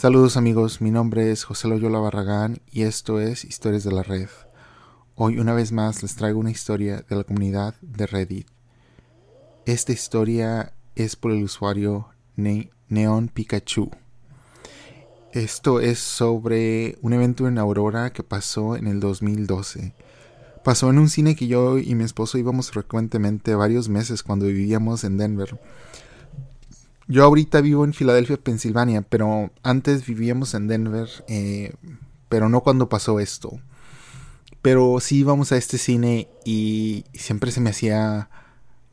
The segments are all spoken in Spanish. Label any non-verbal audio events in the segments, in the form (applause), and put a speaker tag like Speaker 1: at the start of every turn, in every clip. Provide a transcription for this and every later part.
Speaker 1: Saludos amigos, mi nombre es José Loyola Barragán y esto es Historias de la Red. Hoy una vez más les traigo una historia de la comunidad de Reddit. Esta historia es por el usuario Neon Pikachu. Esto es sobre un evento en Aurora que pasó en el 2012. Pasó en un cine que yo y mi esposo íbamos frecuentemente varios meses cuando vivíamos en Denver. Yo ahorita vivo en Filadelfia, Pensilvania, pero antes vivíamos en Denver, eh, pero no cuando pasó esto. Pero sí íbamos a este cine y siempre se me hacía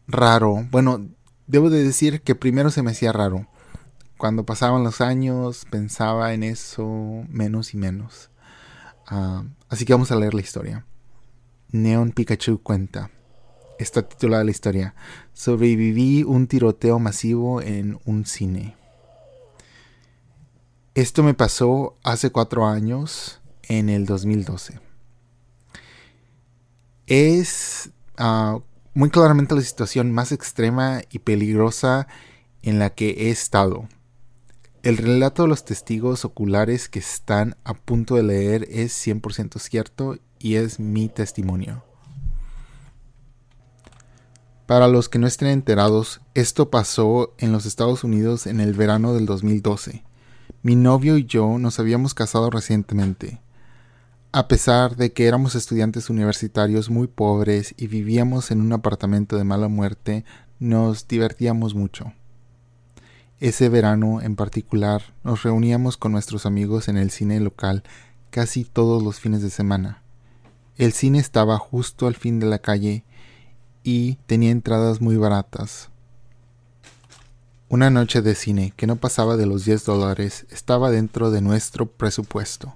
Speaker 1: raro. Bueno, debo de decir que primero se me hacía raro. Cuando pasaban los años pensaba en eso menos y menos. Ah, así que vamos a leer la historia. Neon Pikachu cuenta está titulada la historia. Sobreviví un tiroteo masivo en un cine. Esto me pasó hace cuatro años, en el 2012. Es ah, muy claramente la situación más extrema y peligrosa en la que he estado. El relato de los testigos oculares que están a punto de leer es 100% cierto y es mi testimonio. Para los que no estén enterados, esto pasó en los Estados Unidos en el verano del 2012. Mi novio y yo nos habíamos casado recientemente. A pesar de que éramos estudiantes universitarios muy pobres y vivíamos en un apartamento de mala muerte, nos divertíamos mucho. Ese verano en particular nos reuníamos con nuestros amigos en el cine local casi todos los fines de semana. El cine estaba justo al fin de la calle y tenía entradas muy baratas. Una noche de cine que no pasaba de los 10 dólares estaba dentro de nuestro presupuesto.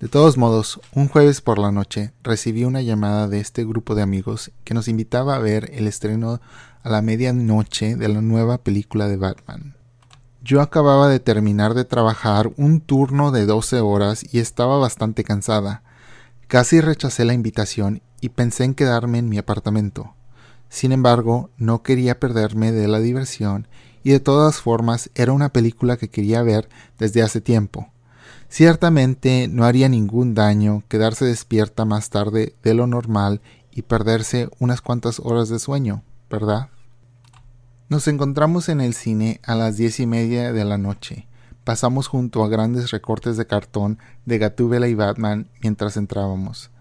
Speaker 1: De todos modos, un jueves por la noche recibí una llamada de este grupo de amigos que nos invitaba a ver el estreno a la medianoche de la nueva película de Batman. Yo acababa de terminar de trabajar un turno de 12 horas y estaba bastante cansada. Casi rechacé la invitación y pensé en quedarme en mi apartamento. Sin embargo, no quería perderme de la diversión y de todas formas era una película que quería ver desde hace tiempo. Ciertamente no haría ningún daño quedarse despierta más tarde de lo normal y perderse unas cuantas horas de sueño, ¿verdad? Nos encontramos en el cine a las diez y media de la noche. Pasamos junto a grandes recortes de cartón de Gatúbela y Batman mientras entrábamos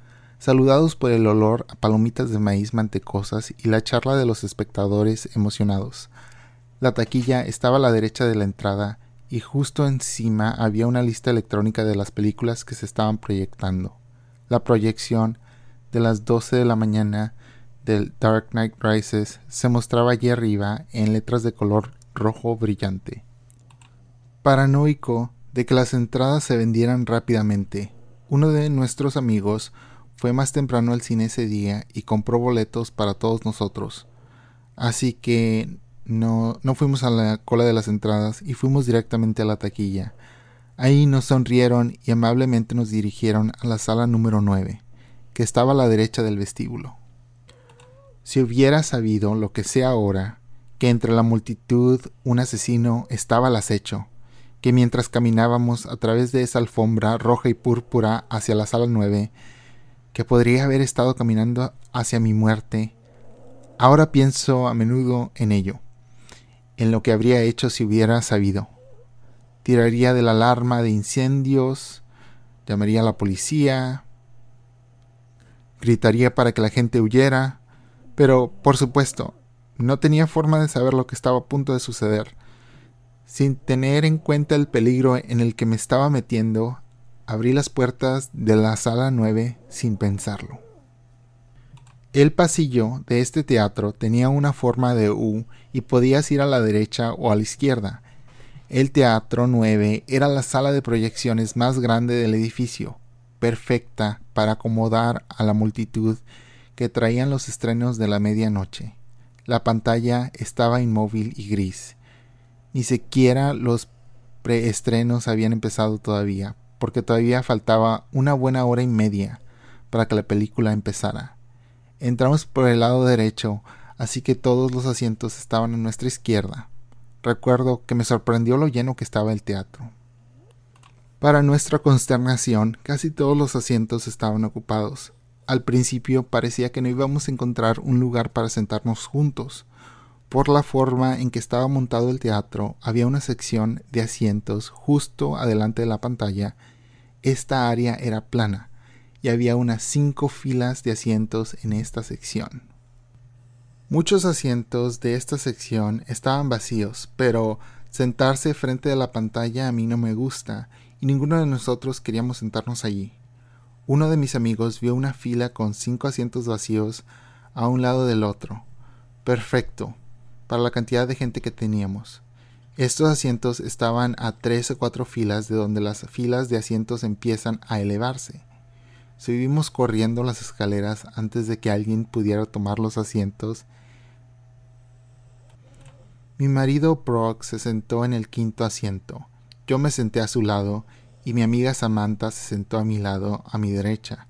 Speaker 1: saludados por el olor a palomitas de maíz mantecosas y la charla de los espectadores emocionados. La taquilla estaba a la derecha de la entrada y justo encima había una lista electrónica de las películas que se estaban proyectando. La proyección de las 12 de la mañana del Dark Knight Rises se mostraba allí arriba en letras de color rojo brillante. Paranoico de que las entradas se vendieran rápidamente, uno de nuestros amigos fue más temprano al cine ese día y compró boletos para todos nosotros. Así que no, no fuimos a la cola de las entradas y fuimos directamente a la taquilla. Ahí nos sonrieron y amablemente nos dirigieron a la sala número 9, que estaba a la derecha del vestíbulo. Si hubiera sabido lo que sé ahora, que entre la multitud un asesino estaba al acecho, que mientras caminábamos a través de esa alfombra roja y púrpura hacia la sala 9, que podría haber estado caminando hacia mi muerte, ahora pienso a menudo en ello, en lo que habría hecho si hubiera sabido. Tiraría de la alarma de incendios, llamaría a la policía, gritaría para que la gente huyera, pero, por supuesto, no tenía forma de saber lo que estaba a punto de suceder. Sin tener en cuenta el peligro en el que me estaba metiendo, abrí las puertas de la sala 9 sin pensarlo. El pasillo de este teatro tenía una forma de U y podías ir a la derecha o a la izquierda. El teatro 9 era la sala de proyecciones más grande del edificio, perfecta para acomodar a la multitud que traían los estrenos de la medianoche. La pantalla estaba inmóvil y gris. Ni siquiera los preestrenos habían empezado todavía, porque todavía faltaba una buena hora y media para que la película empezara. Entramos por el lado derecho, así que todos los asientos estaban a nuestra izquierda. Recuerdo que me sorprendió lo lleno que estaba el teatro. Para nuestra consternación, casi todos los asientos estaban ocupados. Al principio parecía que no íbamos a encontrar un lugar para sentarnos juntos. Por la forma en que estaba montado el teatro, había una sección de asientos justo adelante de la pantalla. Esta área era plana y había unas cinco filas de asientos en esta sección. Muchos asientos de esta sección estaban vacíos, pero sentarse frente a la pantalla a mí no me gusta y ninguno de nosotros queríamos sentarnos allí. Uno de mis amigos vio una fila con cinco asientos vacíos a un lado del otro. Perfecto, para la cantidad de gente que teníamos. Estos asientos estaban a tres o cuatro filas de donde las filas de asientos empiezan a elevarse. Subimos corriendo las escaleras antes de que alguien pudiera tomar los asientos. Mi marido Brock se sentó en el quinto asiento. Yo me senté a su lado y mi amiga Samantha se sentó a mi lado, a mi derecha.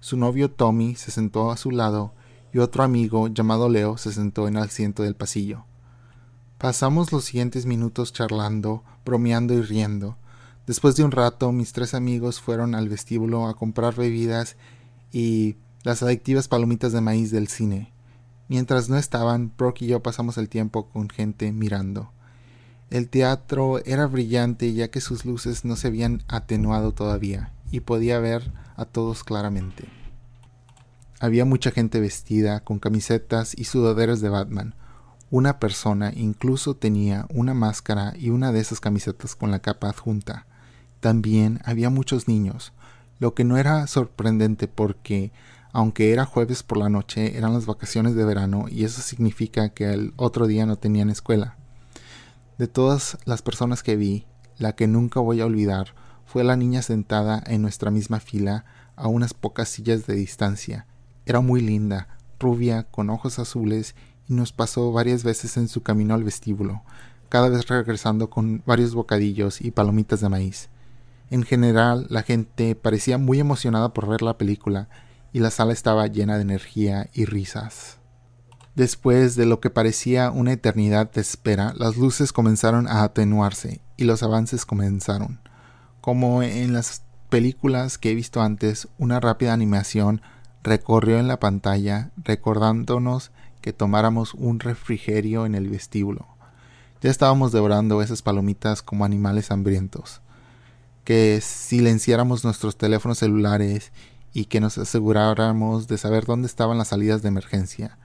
Speaker 1: Su novio Tommy se sentó a su lado y otro amigo llamado Leo se sentó en el asiento del pasillo. Pasamos los siguientes minutos charlando, bromeando y riendo. Después de un rato, mis tres amigos fueron al vestíbulo a comprar bebidas y las adictivas palomitas de maíz del cine. Mientras no estaban, Brock y yo pasamos el tiempo con gente mirando. El teatro era brillante ya que sus luces no se habían atenuado todavía y podía ver a todos claramente. Había mucha gente vestida con camisetas y sudaderas de Batman. Una persona incluso tenía una máscara y una de esas camisetas con la capa adjunta. También había muchos niños, lo que no era sorprendente porque, aunque era jueves por la noche, eran las vacaciones de verano y eso significa que el otro día no tenían escuela. De todas las personas que vi, la que nunca voy a olvidar fue la niña sentada en nuestra misma fila a unas pocas sillas de distancia. Era muy linda, rubia, con ojos azules, y nos pasó varias veces en su camino al vestíbulo, cada vez regresando con varios bocadillos y palomitas de maíz. En general, la gente parecía muy emocionada por ver la película y la sala estaba llena de energía y risas. Después de lo que parecía una eternidad de espera, las luces comenzaron a atenuarse y los avances comenzaron. Como en las películas que he visto antes, una rápida animación recorrió en la pantalla recordándonos que tomáramos un refrigerio en el vestíbulo. Ya estábamos devorando esas palomitas como animales hambrientos que silenciáramos nuestros teléfonos celulares y que nos aseguráramos de saber dónde estaban las salidas de emergencia.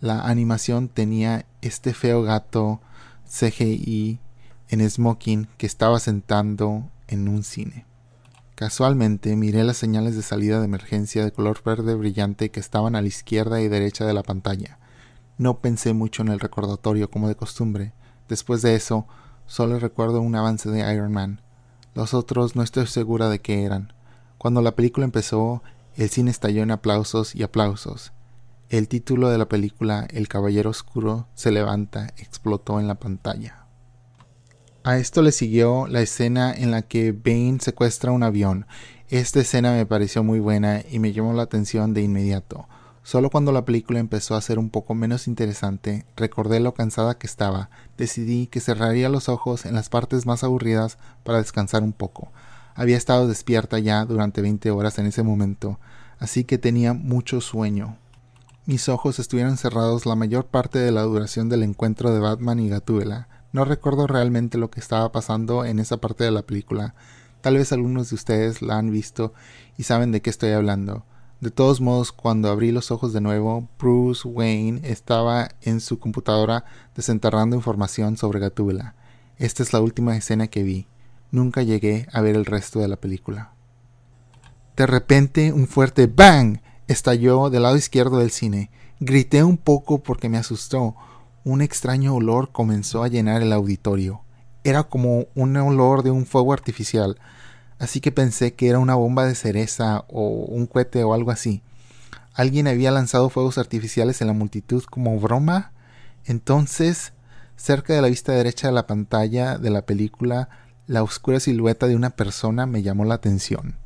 Speaker 1: La animación tenía este feo gato CGI en smoking que estaba sentando en un cine. Casualmente miré las señales de salida de emergencia de color verde brillante que estaban a la izquierda y derecha de la pantalla. No pensé mucho en el recordatorio como de costumbre. Después de eso, solo recuerdo un avance de Iron Man, los otros no estoy segura de qué eran. Cuando la película empezó, el cine estalló en aplausos y aplausos. El título de la película El Caballero Oscuro se levanta explotó en la pantalla. A esto le siguió la escena en la que Bane secuestra un avión. Esta escena me pareció muy buena y me llamó la atención de inmediato. Solo cuando la película empezó a ser un poco menos interesante, recordé lo cansada que estaba, decidí que cerraría los ojos en las partes más aburridas para descansar un poco. Había estado despierta ya durante veinte horas en ese momento, así que tenía mucho sueño. Mis ojos estuvieron cerrados la mayor parte de la duración del encuentro de Batman y Gatúbela. No recuerdo realmente lo que estaba pasando en esa parte de la película. Tal vez algunos de ustedes la han visto y saben de qué estoy hablando. De todos modos, cuando abrí los ojos de nuevo, Bruce Wayne estaba en su computadora desenterrando información sobre Gatúbela. Esta es la última escena que vi. Nunca llegué a ver el resto de la película. De repente, un fuerte bang estalló del lado izquierdo del cine. Grité un poco porque me asustó. Un extraño olor comenzó a llenar el auditorio. Era como un olor de un fuego artificial así que pensé que era una bomba de cereza o un cohete o algo así. Alguien había lanzado fuegos artificiales en la multitud como broma. Entonces, cerca de la vista derecha de la pantalla de la película, la oscura silueta de una persona me llamó la atención.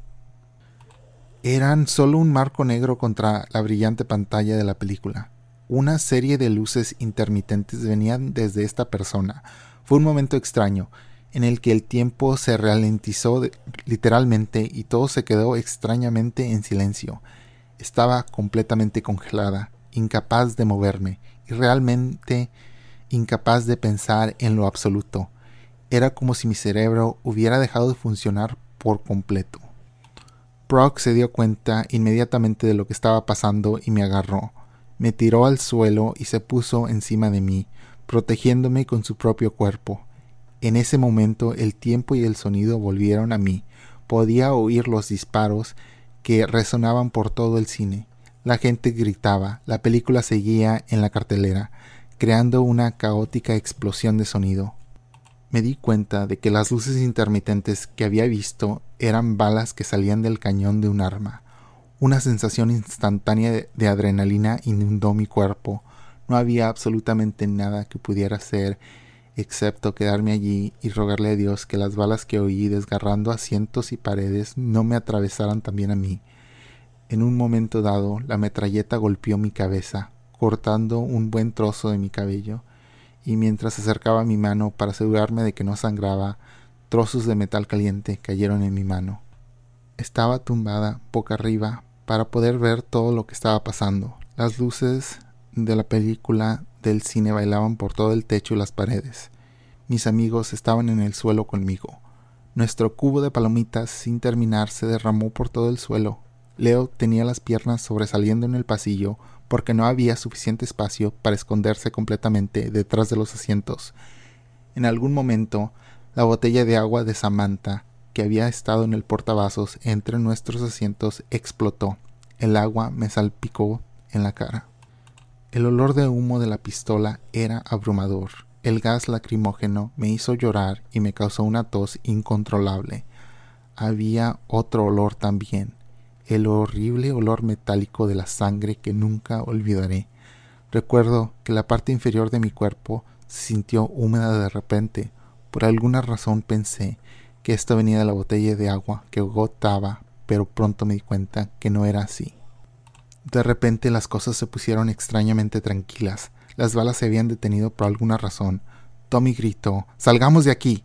Speaker 1: Eran solo un marco negro contra la brillante pantalla de la película. Una serie de luces intermitentes venían desde esta persona. Fue un momento extraño en el que el tiempo se ralentizó literalmente y todo se quedó extrañamente en silencio. Estaba completamente congelada, incapaz de moverme y realmente incapaz de pensar en lo absoluto. Era como si mi cerebro hubiera dejado de funcionar por completo. Brock se dio cuenta inmediatamente de lo que estaba pasando y me agarró. Me tiró al suelo y se puso encima de mí, protegiéndome con su propio cuerpo. En ese momento el tiempo y el sonido volvieron a mí. Podía oír los disparos que resonaban por todo el cine. La gente gritaba, la película seguía en la cartelera, creando una caótica explosión de sonido me di cuenta de que las luces intermitentes que había visto eran balas que salían del cañón de un arma. Una sensación instantánea de adrenalina inundó mi cuerpo. No había absolutamente nada que pudiera hacer excepto quedarme allí y rogarle a Dios que las balas que oí desgarrando asientos y paredes no me atravesaran también a mí. En un momento dado, la metralleta golpeó mi cabeza, cortando un buen trozo de mi cabello y mientras acercaba mi mano para asegurarme de que no sangraba, trozos de metal caliente cayeron en mi mano. Estaba tumbada boca arriba para poder ver todo lo que estaba pasando. Las luces de la película del cine bailaban por todo el techo y las paredes. Mis amigos estaban en el suelo conmigo. Nuestro cubo de palomitas sin terminar se derramó por todo el suelo. Leo tenía las piernas sobresaliendo en el pasillo porque no había suficiente espacio para esconderse completamente detrás de los asientos. En algún momento, la botella de agua de Samantha, que había estado en el portavasos entre nuestros asientos, explotó. El agua me salpicó en la cara. El olor de humo de la pistola era abrumador. El gas lacrimógeno me hizo llorar y me causó una tos incontrolable. Había otro olor también, el horrible olor metálico de la sangre que nunca olvidaré. Recuerdo que la parte inferior de mi cuerpo se sintió húmeda de repente. Por alguna razón pensé que esto venía de la botella de agua que gotaba, pero pronto me di cuenta que no era así. De repente las cosas se pusieron extrañamente tranquilas. Las balas se habían detenido por alguna razón. Tommy gritó Salgamos de aquí.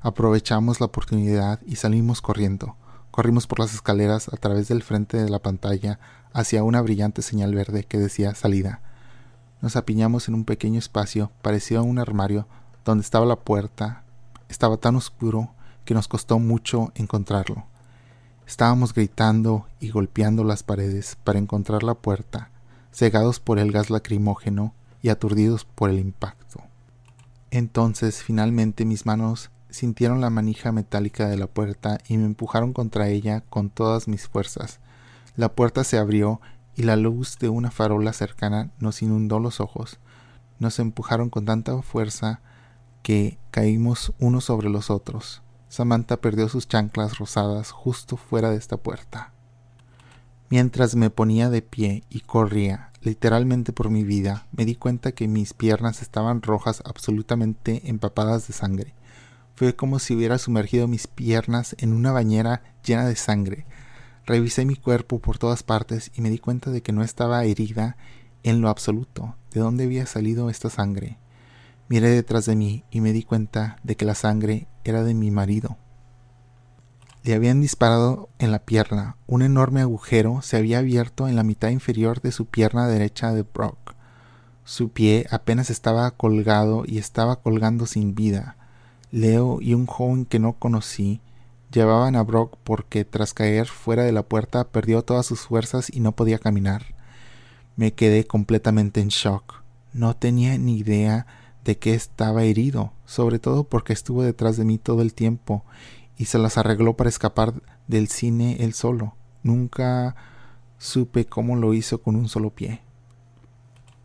Speaker 1: Aprovechamos la oportunidad y salimos corriendo. Corrimos por las escaleras a través del frente de la pantalla hacia una brillante señal verde que decía salida. Nos apiñamos en un pequeño espacio parecido a un armario donde estaba la puerta. Estaba tan oscuro que nos costó mucho encontrarlo. Estábamos gritando y golpeando las paredes para encontrar la puerta, cegados por el gas lacrimógeno y aturdidos por el impacto. Entonces finalmente mis manos sintieron la manija metálica de la puerta y me empujaron contra ella con todas mis fuerzas. La puerta se abrió y la luz de una farola cercana nos inundó los ojos. Nos empujaron con tanta fuerza que caímos unos sobre los otros. Samantha perdió sus chanclas rosadas justo fuera de esta puerta. Mientras me ponía de pie y corría literalmente por mi vida, me di cuenta que mis piernas estaban rojas absolutamente empapadas de sangre. Fue como si hubiera sumergido mis piernas en una bañera llena de sangre. Revisé mi cuerpo por todas partes y me di cuenta de que no estaba herida en lo absoluto. ¿De dónde había salido esta sangre? Miré detrás de mí y me di cuenta de que la sangre era de mi marido. Le habían disparado en la pierna. Un enorme agujero se había abierto en la mitad inferior de su pierna derecha de Brock. Su pie apenas estaba colgado y estaba colgando sin vida. Leo y un joven que no conocí llevaban a Brock porque tras caer fuera de la puerta perdió todas sus fuerzas y no podía caminar. Me quedé completamente en shock. No tenía ni idea de que estaba herido, sobre todo porque estuvo detrás de mí todo el tiempo y se las arregló para escapar del cine él solo. Nunca supe cómo lo hizo con un solo pie.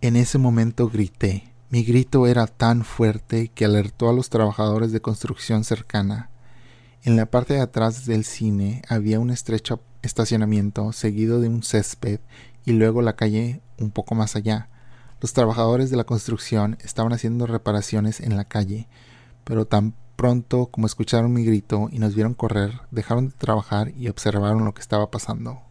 Speaker 1: En ese momento grité. Mi grito era tan fuerte que alertó a los trabajadores de construcción cercana. En la parte de atrás del cine había un estrecho estacionamiento seguido de un césped y luego la calle un poco más allá. Los trabajadores de la construcción estaban haciendo reparaciones en la calle, pero tan pronto como escucharon mi grito y nos vieron correr, dejaron de trabajar y observaron lo que estaba pasando.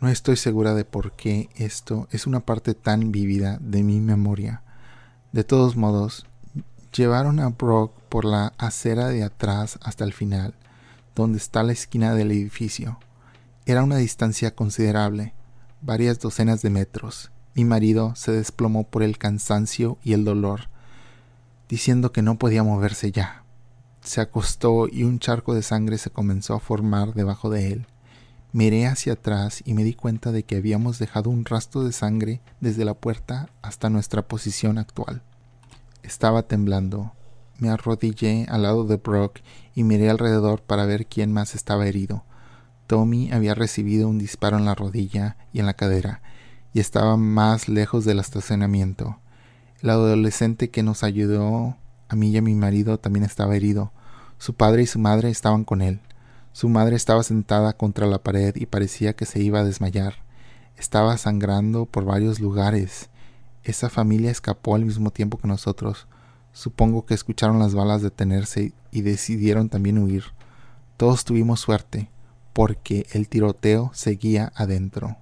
Speaker 1: No estoy segura de por qué esto es una parte tan vívida de mi memoria, de todos modos, Llevaron a Brock por la acera de atrás hasta el final, donde está la esquina del edificio. Era una distancia considerable, varias docenas de metros. Mi marido se desplomó por el cansancio y el dolor, diciendo que no podía moverse ya. Se acostó y un charco de sangre se comenzó a formar debajo de él. Miré hacia atrás y me di cuenta de que habíamos dejado un rastro de sangre desde la puerta hasta nuestra posición actual. Estaba temblando. Me arrodillé al lado de Brock y miré alrededor para ver quién más estaba herido. Tommy había recibido un disparo en la rodilla y en la cadera, y estaba más lejos del estacionamiento. El adolescente que nos ayudó a mí y a mi marido también estaba herido. Su padre y su madre estaban con él. Su madre estaba sentada contra la pared y parecía que se iba a desmayar. Estaba sangrando por varios lugares. Esa familia escapó al mismo tiempo que nosotros. Supongo que escucharon las balas detenerse y decidieron también huir. Todos tuvimos suerte, porque el tiroteo seguía adentro.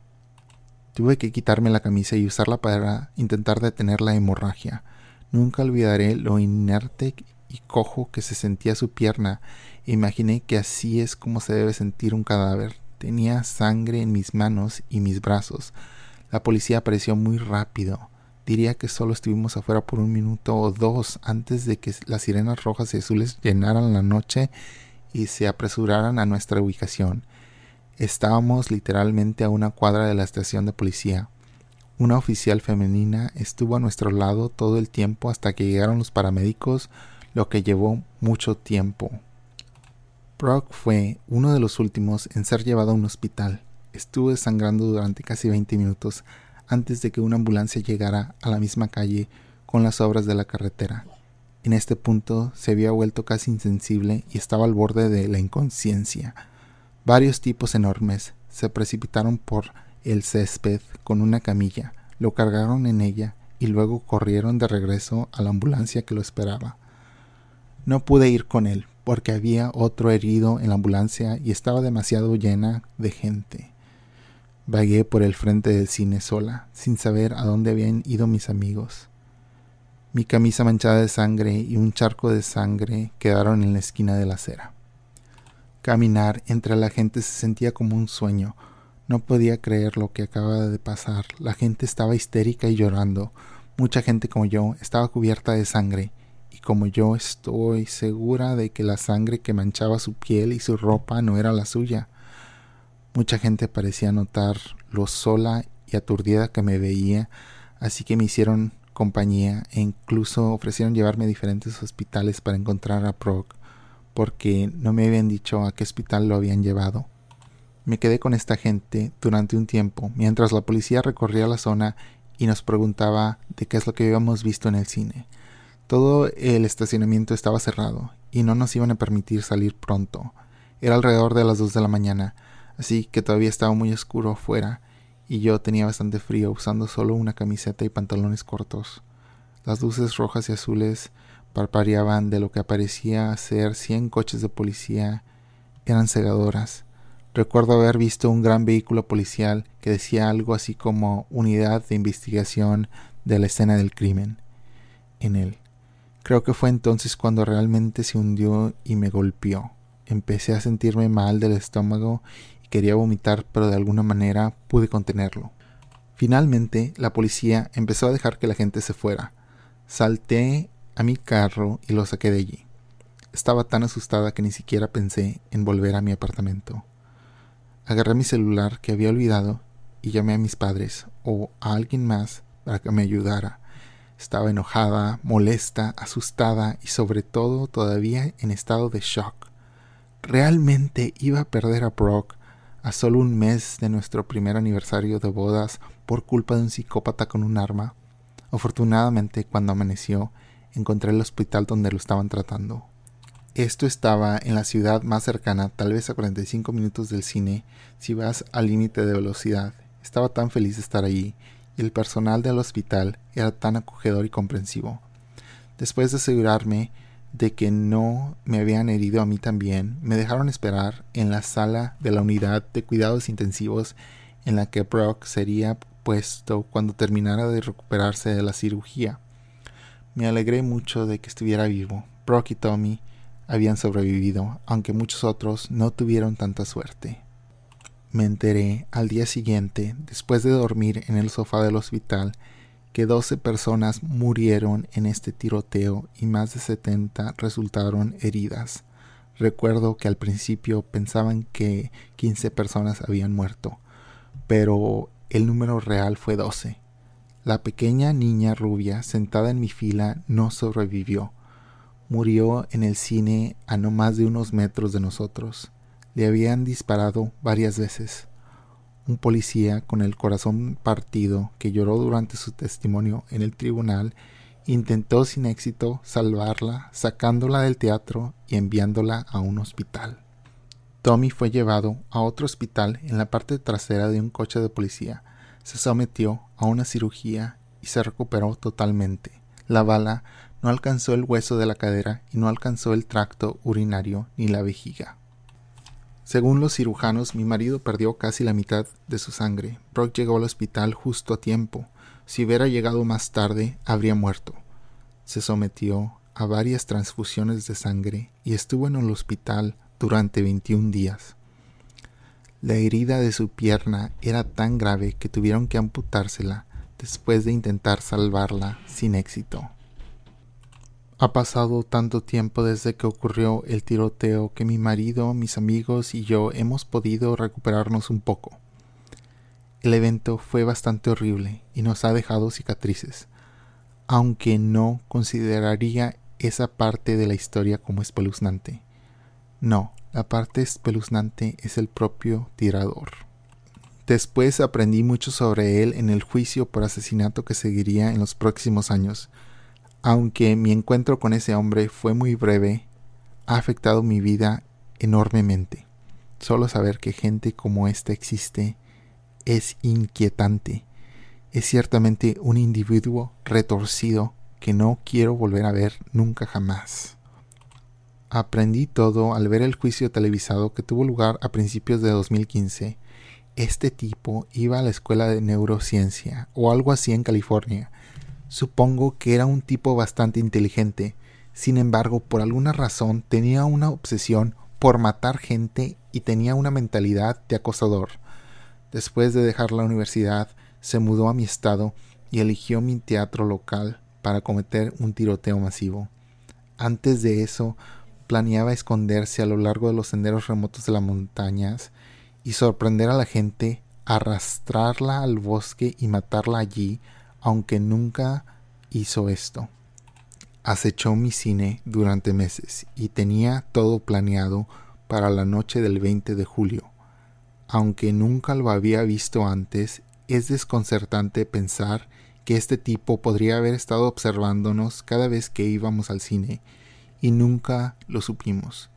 Speaker 1: Tuve que quitarme la camisa y usarla para intentar detener la hemorragia. Nunca olvidaré lo inerte y cojo que se sentía su pierna. Imaginé que así es como se debe sentir un cadáver. Tenía sangre en mis manos y mis brazos. La policía apareció muy rápido. Diría que solo estuvimos afuera por un minuto o dos antes de que las sirenas rojas y azules llenaran la noche y se apresuraran a nuestra ubicación. Estábamos literalmente a una cuadra de la estación de policía. Una oficial femenina estuvo a nuestro lado todo el tiempo hasta que llegaron los paramédicos, lo que llevó mucho tiempo. Brock fue uno de los últimos en ser llevado a un hospital. Estuvo desangrando durante casi 20 minutos antes de que una ambulancia llegara a la misma calle con las obras de la carretera. En este punto se había vuelto casi insensible y estaba al borde de la inconsciencia. Varios tipos enormes se precipitaron por el césped con una camilla, lo cargaron en ella y luego corrieron de regreso a la ambulancia que lo esperaba. No pude ir con él porque había otro herido en la ambulancia y estaba demasiado llena de gente. Vagué por el frente del cine sola, sin saber a dónde habían ido mis amigos. Mi camisa manchada de sangre y un charco de sangre quedaron en la esquina de la acera. Caminar entre la gente se sentía como un sueño. No podía creer lo que acababa de pasar. La gente estaba histérica y llorando. Mucha gente como yo estaba cubierta de sangre, y como yo estoy segura de que la sangre que manchaba su piel y su ropa no era la suya. Mucha gente parecía notar lo sola y aturdida que me veía, así que me hicieron compañía e incluso ofrecieron llevarme a diferentes hospitales para encontrar a Proc, porque no me habían dicho a qué hospital lo habían llevado. Me quedé con esta gente durante un tiempo, mientras la policía recorría la zona y nos preguntaba de qué es lo que habíamos visto en el cine. Todo el estacionamiento estaba cerrado y no nos iban a permitir salir pronto. Era alrededor de las dos de la mañana, así que todavía estaba muy oscuro afuera y yo tenía bastante frío usando solo una camiseta y pantalones cortos. Las luces rojas y azules parpareaban de lo que parecía ser cien coches de policía. Eran cegadoras. Recuerdo haber visto un gran vehículo policial que decía algo así como Unidad de Investigación de la escena del crimen en él. Creo que fue entonces cuando realmente se hundió y me golpeó. Empecé a sentirme mal del estómago Quería vomitar, pero de alguna manera pude contenerlo. Finalmente, la policía empezó a dejar que la gente se fuera. Salté a mi carro y lo saqué de allí. Estaba tan asustada que ni siquiera pensé en volver a mi apartamento. Agarré mi celular que había olvidado y llamé a mis padres o a alguien más para que me ayudara. Estaba enojada, molesta, asustada y sobre todo todavía en estado de shock. Realmente iba a perder a Brock a solo un mes de nuestro primer aniversario de bodas por culpa de un psicópata con un arma. Afortunadamente, cuando amaneció, encontré el hospital donde lo estaban tratando. Esto estaba en la ciudad más cercana, tal vez a 45 minutos del cine, si vas al límite de velocidad. Estaba tan feliz de estar allí, y el personal del hospital era tan acogedor y comprensivo. Después de asegurarme de que no me habían herido a mí también, me dejaron esperar en la sala de la unidad de cuidados intensivos en la que Brock sería puesto cuando terminara de recuperarse de la cirugía. Me alegré mucho de que estuviera vivo. Brock y Tommy habían sobrevivido, aunque muchos otros no tuvieron tanta suerte. Me enteré al día siguiente, después de dormir en el sofá del hospital, que 12 personas murieron en este tiroteo y más de 70 resultaron heridas. Recuerdo que al principio pensaban que 15 personas habían muerto, pero el número real fue 12. La pequeña niña rubia sentada en mi fila no sobrevivió. Murió en el cine a no más de unos metros de nosotros. Le habían disparado varias veces. Un policía con el corazón partido que lloró durante su testimonio en el tribunal intentó sin éxito salvarla sacándola del teatro y enviándola a un hospital. Tommy fue llevado a otro hospital en la parte trasera de un coche de policía. Se sometió a una cirugía y se recuperó totalmente. La bala no alcanzó el hueso de la cadera y no alcanzó el tracto urinario ni la vejiga. Según los cirujanos, mi marido perdió casi la mitad de su sangre. Brock llegó al hospital justo a tiempo. Si hubiera llegado más tarde, habría muerto. Se sometió a varias transfusiones de sangre y estuvo en el hospital durante 21 días. La herida de su pierna era tan grave que tuvieron que amputársela después de intentar salvarla sin éxito. Ha pasado tanto tiempo desde que ocurrió el tiroteo que mi marido, mis amigos y yo hemos podido recuperarnos un poco. El evento fue bastante horrible y nos ha dejado cicatrices, aunque no consideraría esa parte de la historia como espeluznante. No, la parte espeluznante es el propio tirador. Después aprendí mucho sobre él en el juicio por asesinato que seguiría en los próximos años, aunque mi encuentro con ese hombre fue muy breve, ha afectado mi vida enormemente. Solo saber que gente como esta existe es inquietante. Es ciertamente un individuo retorcido que no quiero volver a ver nunca jamás. Aprendí todo al ver el juicio televisado que tuvo lugar a principios de 2015. Este tipo iba a la escuela de neurociencia o algo así en California Supongo que era un tipo bastante inteligente, sin embargo, por alguna razón tenía una obsesión por matar gente y tenía una mentalidad de acosador. Después de dejar la universidad, se mudó a mi estado y eligió mi teatro local para cometer un tiroteo masivo. Antes de eso, planeaba esconderse a lo largo de los senderos remotos de las montañas y sorprender a la gente, arrastrarla al bosque y matarla allí aunque nunca hizo esto. Acechó mi cine durante meses y tenía todo planeado para la noche del 20 de julio. Aunque nunca lo había visto antes, es desconcertante pensar que este tipo podría haber estado observándonos cada vez que íbamos al cine, y nunca lo supimos.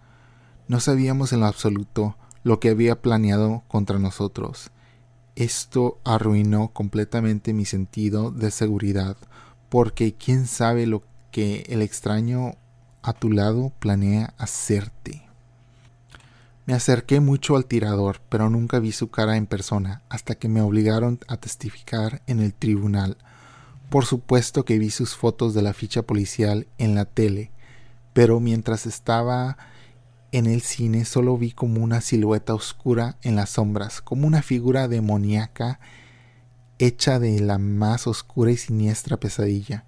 Speaker 1: No sabíamos en lo absoluto lo que había planeado contra nosotros, esto arruinó completamente mi sentido de seguridad, porque quién sabe lo que el extraño a tu lado planea hacerte. Me acerqué mucho al tirador, pero nunca vi su cara en persona, hasta que me obligaron a testificar en el tribunal. Por supuesto que vi sus fotos de la ficha policial en la tele, pero mientras estaba en el cine solo vi como una silueta oscura en las sombras, como una figura demoníaca hecha de la más oscura y siniestra pesadilla.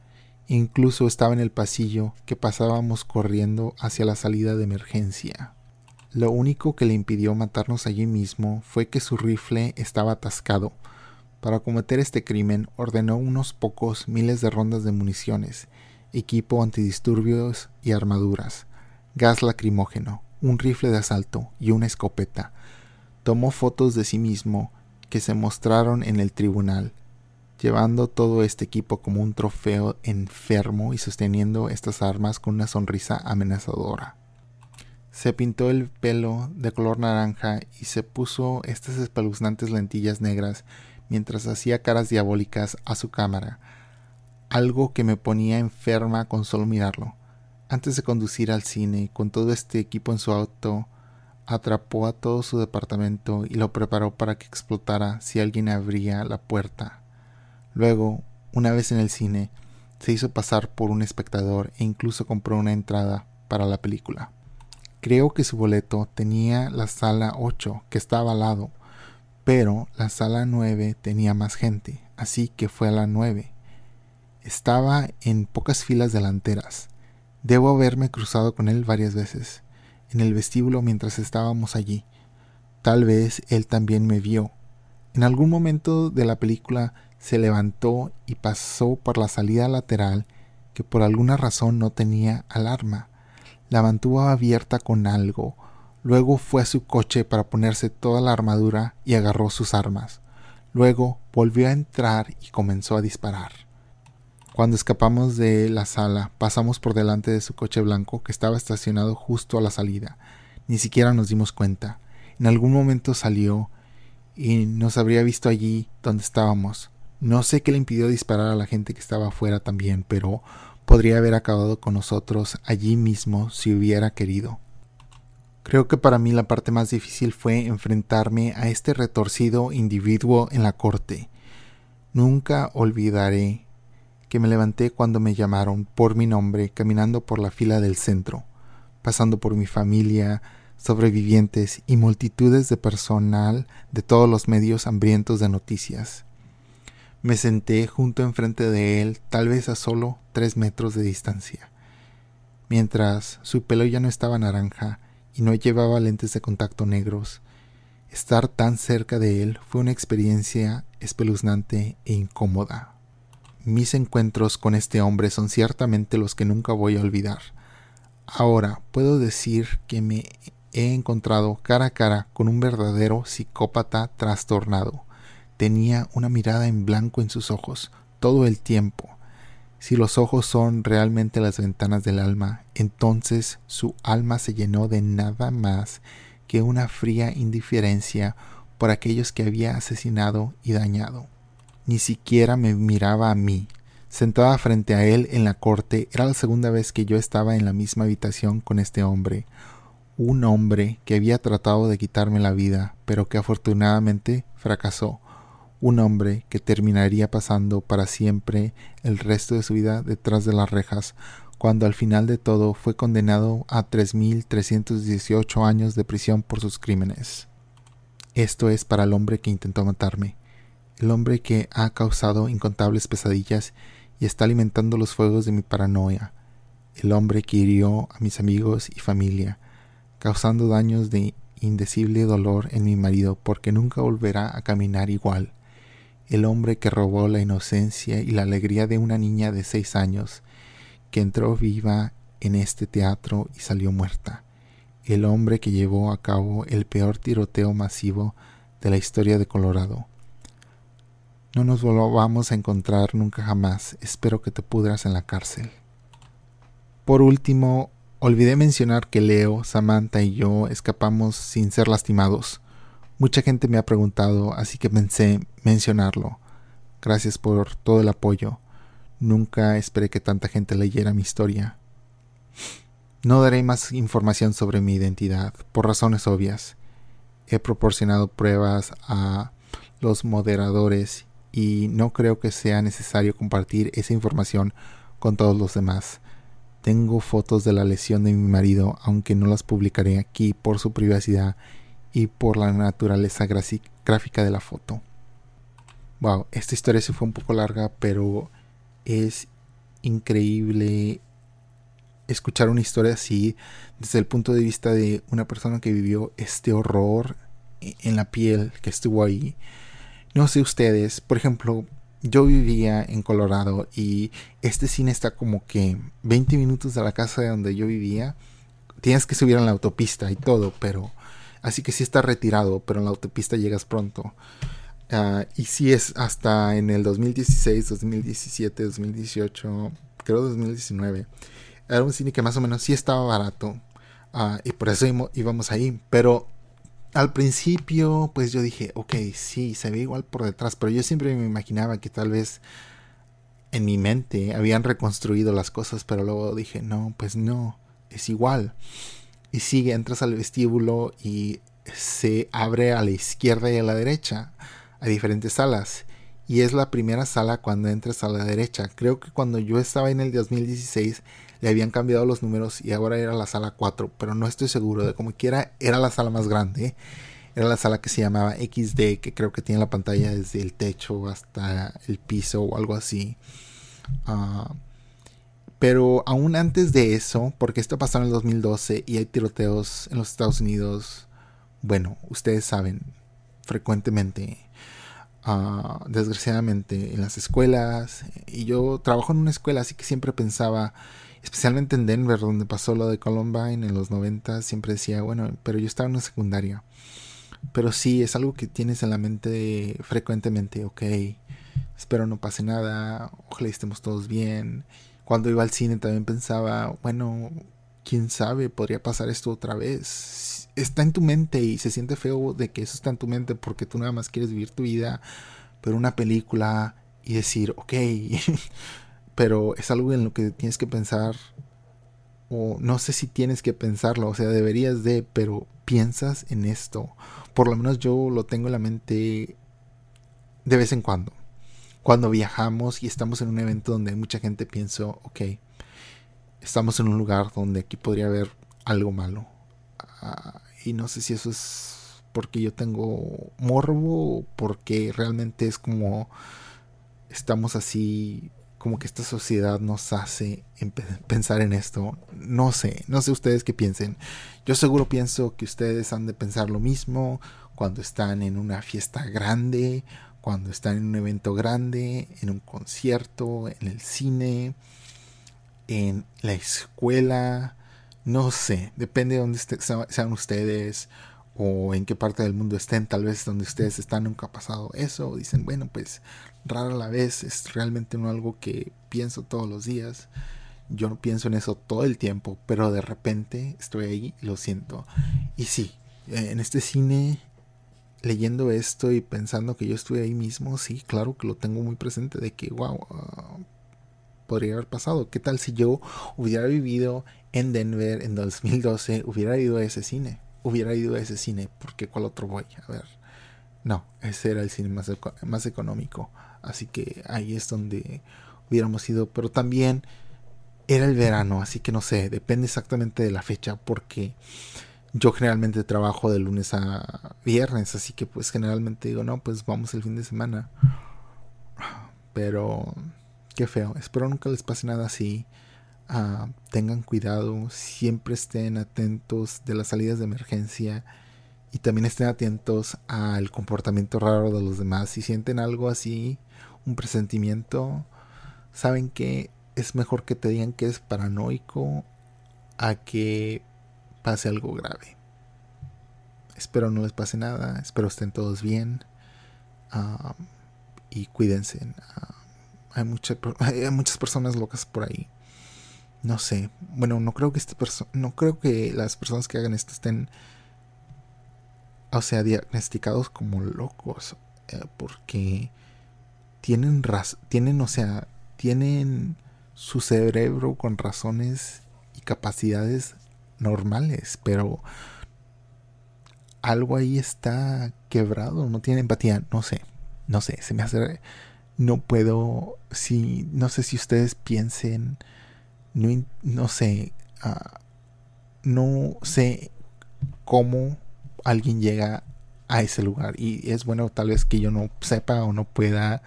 Speaker 1: Incluso estaba en el pasillo que pasábamos corriendo hacia la salida de emergencia. Lo único que le impidió matarnos allí mismo fue que su rifle estaba atascado. Para cometer este crimen ordenó unos pocos miles de rondas de municiones, equipo antidisturbios y armaduras, gas lacrimógeno, un rifle de asalto y una escopeta. Tomó fotos de sí mismo que se mostraron en el tribunal, llevando todo este equipo como un trofeo enfermo y sosteniendo estas armas con una sonrisa amenazadora. Se pintó el pelo de color naranja y se puso estas espeluznantes lentillas negras mientras hacía caras diabólicas a su cámara, algo que me ponía enferma con solo mirarlo. Antes de conducir al cine con todo este equipo en su auto, atrapó a todo su departamento y lo preparó para que explotara si alguien abría la puerta. Luego, una vez en el cine, se hizo pasar por un espectador e incluso compró una entrada para la película. Creo que su boleto tenía la sala 8, que estaba al lado, pero la sala 9 tenía más gente, así que fue a la 9. Estaba en pocas filas delanteras. Debo haberme cruzado con él varias veces, en el vestíbulo mientras estábamos allí. Tal vez él también me vio. En algún momento de la película se levantó y pasó por la salida lateral que por alguna razón no tenía alarma. La mantuvo abierta con algo. Luego fue a su coche para ponerse toda la armadura y agarró sus armas. Luego volvió a entrar y comenzó a disparar. Cuando escapamos de la sala, pasamos por delante de su coche blanco que estaba estacionado justo a la salida. Ni siquiera nos dimos cuenta. En algún momento salió y nos habría visto allí donde estábamos. No sé qué le impidió disparar a la gente que estaba afuera también, pero podría haber acabado con nosotros allí mismo si hubiera querido. Creo que para mí la parte más difícil fue enfrentarme a este retorcido individuo en la corte. Nunca olvidaré que me levanté cuando me llamaron por mi nombre caminando por la fila del centro, pasando por mi familia, sobrevivientes y multitudes de personal de todos los medios hambrientos de noticias. Me senté junto enfrente de él, tal vez a solo tres metros de distancia. Mientras su pelo ya no estaba naranja y no llevaba lentes de contacto negros, estar tan cerca de él fue una experiencia espeluznante e incómoda. Mis encuentros con este hombre son ciertamente los que nunca voy a olvidar. Ahora puedo decir que me he encontrado cara a cara con un verdadero psicópata trastornado. Tenía una mirada en blanco en sus ojos todo el tiempo. Si los ojos son realmente las ventanas del alma, entonces su alma se llenó de nada más que una fría indiferencia por aquellos que había asesinado y dañado. Ni siquiera me miraba a mí. Sentada frente a él en la corte, era la segunda vez que yo estaba en la misma habitación con este hombre, un hombre que había tratado de quitarme la vida, pero que afortunadamente fracasó, un hombre que terminaría pasando para siempre el resto de su vida detrás de las rejas, cuando al final de todo fue condenado a 3.318 años de prisión por sus crímenes. Esto es para el hombre que intentó matarme, el hombre que ha causado incontables pesadillas y está alimentando los fuegos de mi paranoia, el hombre que hirió a mis amigos y familia, causando daños de indecible dolor en mi marido porque nunca volverá a caminar igual, el hombre que robó la inocencia y la alegría de una niña de seis años, que entró viva en este teatro y salió muerta, el hombre que llevó a cabo el peor tiroteo masivo de la historia de Colorado. No nos volvamos a encontrar nunca jamás, espero que te pudras en la cárcel. Por último, Olvidé mencionar que Leo, Samantha y yo escapamos sin ser lastimados. Mucha gente me ha preguntado, así que pensé mencionarlo. Gracias por todo el apoyo. Nunca esperé que tanta gente leyera mi historia. No daré más información sobre mi identidad, por razones obvias. He proporcionado pruebas a los moderadores y no creo que sea necesario compartir esa información con todos los demás. Tengo fotos de la lesión de mi marido, aunque no las publicaré aquí por su privacidad y por la naturaleza gráfica de la foto. Wow, esta historia se fue un poco larga, pero es increíble escuchar una historia así desde el punto de vista de una persona que vivió este horror en la piel, que estuvo ahí. No sé ustedes, por ejemplo, yo vivía en Colorado y este cine está como que 20 minutos de la casa de donde yo vivía. Tienes que subir en la autopista y todo, pero así que sí está retirado, pero en la autopista llegas pronto. Ah, y sí es hasta en el 2016, 2017, 2018, creo 2019. Era un cine que más o menos sí estaba barato. Ah, y por eso íbamos ahí. Pero al principio, pues yo dije, ok, sí, se ve igual por detrás, pero yo siempre me imaginaba que tal vez en mi mente habían reconstruido las cosas, pero luego dije, no, pues no, es igual. Y sigue, entras al vestíbulo y se abre a la izquierda y a la derecha, a diferentes salas. y es la primera sala cuando entres a la derecha. Creo que cuando yo estaba en el 2016 le habían cambiado los números y ahora era la sala 4, pero no estoy seguro de como quiera, era la sala más grande. Era la sala que se llamaba XD, que creo que tiene la pantalla desde el techo hasta el piso o algo así. Ah, pero aún antes de eso, porque esto pasó en el 2012 y hay tiroteos en los Estados Unidos, bueno, ustedes saben, frecuentemente, ah, desgraciadamente, en las escuelas. Y yo trabajo en una escuela, así que siempre pensaba, especialmente en Denver, donde pasó lo de Columbine en los 90, siempre decía, bueno, pero yo estaba en una secundaria. Pero sí, es algo que tienes en la mente frecuentemente, ok, espero no pase nada, ojalá estemos todos bien cuando iba al cine también pensaba, bueno, quién sabe, podría pasar esto otra vez. Está en tu mente y se siente feo de que eso está en tu mente porque tú nada más quieres vivir tu vida, pero una película y decir, ok, (laughs) pero es algo en lo que tienes que pensar, o no sé si tienes que pensarlo, o sea, deberías de, pero piensas en esto. Por lo menos yo lo tengo en la mente de vez en cuando cuando viajamos y estamos en un evento donde mucha gente piensa, ok, estamos en un lugar donde aquí podría haber algo malo. Ah, y no sé si eso es porque yo tengo morbo o porque realmente es como estamos así, como que esta sociedad nos hace (laughs) pensar en esto. No sé, no sé ustedes qué piensen. Yo seguro pienso que ustedes han de pensar lo mismo cuando están en una fiesta grande cuando están en un evento grande, en un concierto, en el cine, en la escuela, no sé, depende de dónde sean ustedes o en qué parte del mundo estén, tal vez donde ustedes están nunca ha pasado eso, dicen, bueno, pues rara la vez, es realmente no algo que pienso todos los días, yo no pienso en eso todo el tiempo, pero de repente estoy ahí y lo siento. Y sí, en este cine leyendo esto y pensando que yo estuve ahí mismo, sí, claro que lo tengo muy presente de que, wow, podría haber pasado. ¿Qué tal si yo hubiera vivido en Denver en 2012, hubiera ido a ese cine? Hubiera ido a ese cine, porque ¿cuál otro voy? A ver. No, ese era el cine más, más económico. Así que ahí es donde hubiéramos ido. Pero también era el verano, así que no sé, depende exactamente de la fecha, porque yo generalmente trabajo de lunes a viernes, así que pues generalmente digo, no, pues vamos el fin de semana. Pero qué feo, espero nunca les pase nada así. Ah, tengan cuidado, siempre estén atentos de las salidas de emergencia y también estén atentos al comportamiento raro de los demás. Si sienten algo así, un presentimiento, saben que es mejor que te digan que es paranoico a que pase algo grave. Espero no les pase nada, espero estén todos bien y cuídense. Hay, (laughs) hay muchas personas locas por ahí. No sé, bueno, no creo que este no creo que las personas que hagan esto estén, o sea, diagnosticados como locos, eh, porque tienen tienen, o sea, tienen su cerebro con razones y capacidades normales, pero algo ahí está quebrado, no tiene empatía, no sé, no sé, se me hace, no puedo, si, no sé si ustedes piensen, no, no sé, ah, no sé cómo alguien llega a ese lugar y es bueno tal vez que yo no sepa o no pueda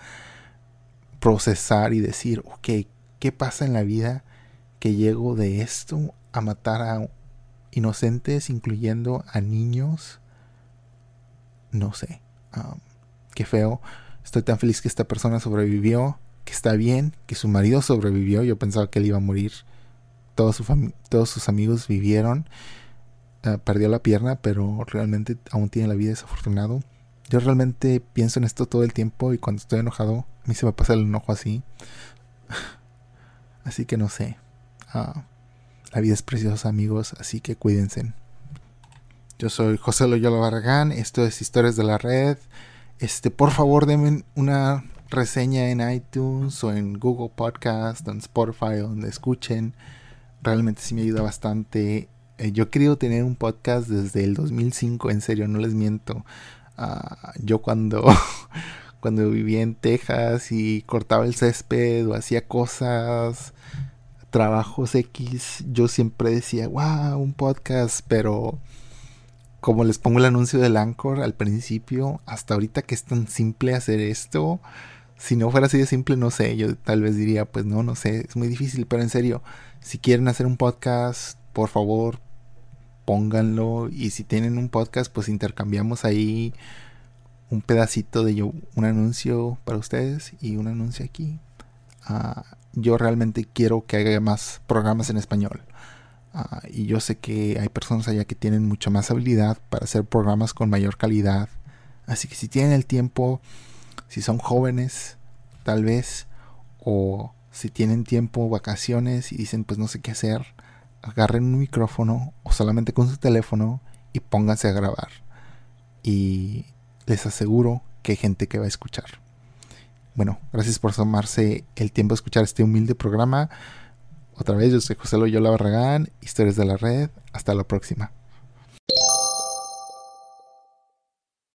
Speaker 1: procesar y decir, ok, ¿qué pasa en la vida que llego de esto a matar a inocentes, incluyendo a niños. No sé. qué feo. Estoy tan feliz que esta persona sobrevivió, que está bien, que su marido sobrevivió. Yo pensaba que él iba a morir. Todos, su todos sus amigos vivieron. Ah, perdió la pierna, pero realmente aún tiene la vida desafortunado. Yo realmente pienso en esto todo el tiempo y cuando estoy enojado, a mí se me pasa el enojo así. (laughs) así que no sé. Ah, la vida es preciosa, amigos, así que cuídense. Yo soy José Loyola Barragán, esto es Historias de la Red. Este, por favor, denme una reseña en iTunes o en Google Podcast, en Spotify, donde escuchen. Realmente sí me ayuda bastante. Eh, yo he querido tener un podcast desde el 2005, en serio, no les miento. Ah, yo cuando, (laughs) cuando vivía en Texas y cortaba el césped o hacía cosas, trabajos X, yo siempre decía, wow, un podcast, pero como les pongo el anuncio del Anchor al principio, hasta ahorita que es tan simple hacer esto, si no fuera así de simple, no sé, yo tal vez diría, pues no, no sé, es muy difícil, pero en serio, si quieren hacer un podcast, por favor, pónganlo y si tienen un podcast, pues intercambiamos ahí un pedacito de yo, un anuncio para ustedes y un anuncio aquí. Uh, yo realmente quiero que haya más programas en español. Uh, y yo sé que hay personas allá que tienen mucha más habilidad para hacer programas con mayor calidad. Así que si tienen el tiempo, si son jóvenes, tal vez, o si tienen tiempo, vacaciones y dicen pues no sé qué hacer, agarren un micrófono o solamente con su teléfono y pónganse a grabar. Y les aseguro que hay gente que va a escuchar. Bueno, gracias por tomarse el tiempo de escuchar este humilde programa. Otra vez, yo soy José Loyola Barragán, Historias de la Red. Hasta la próxima.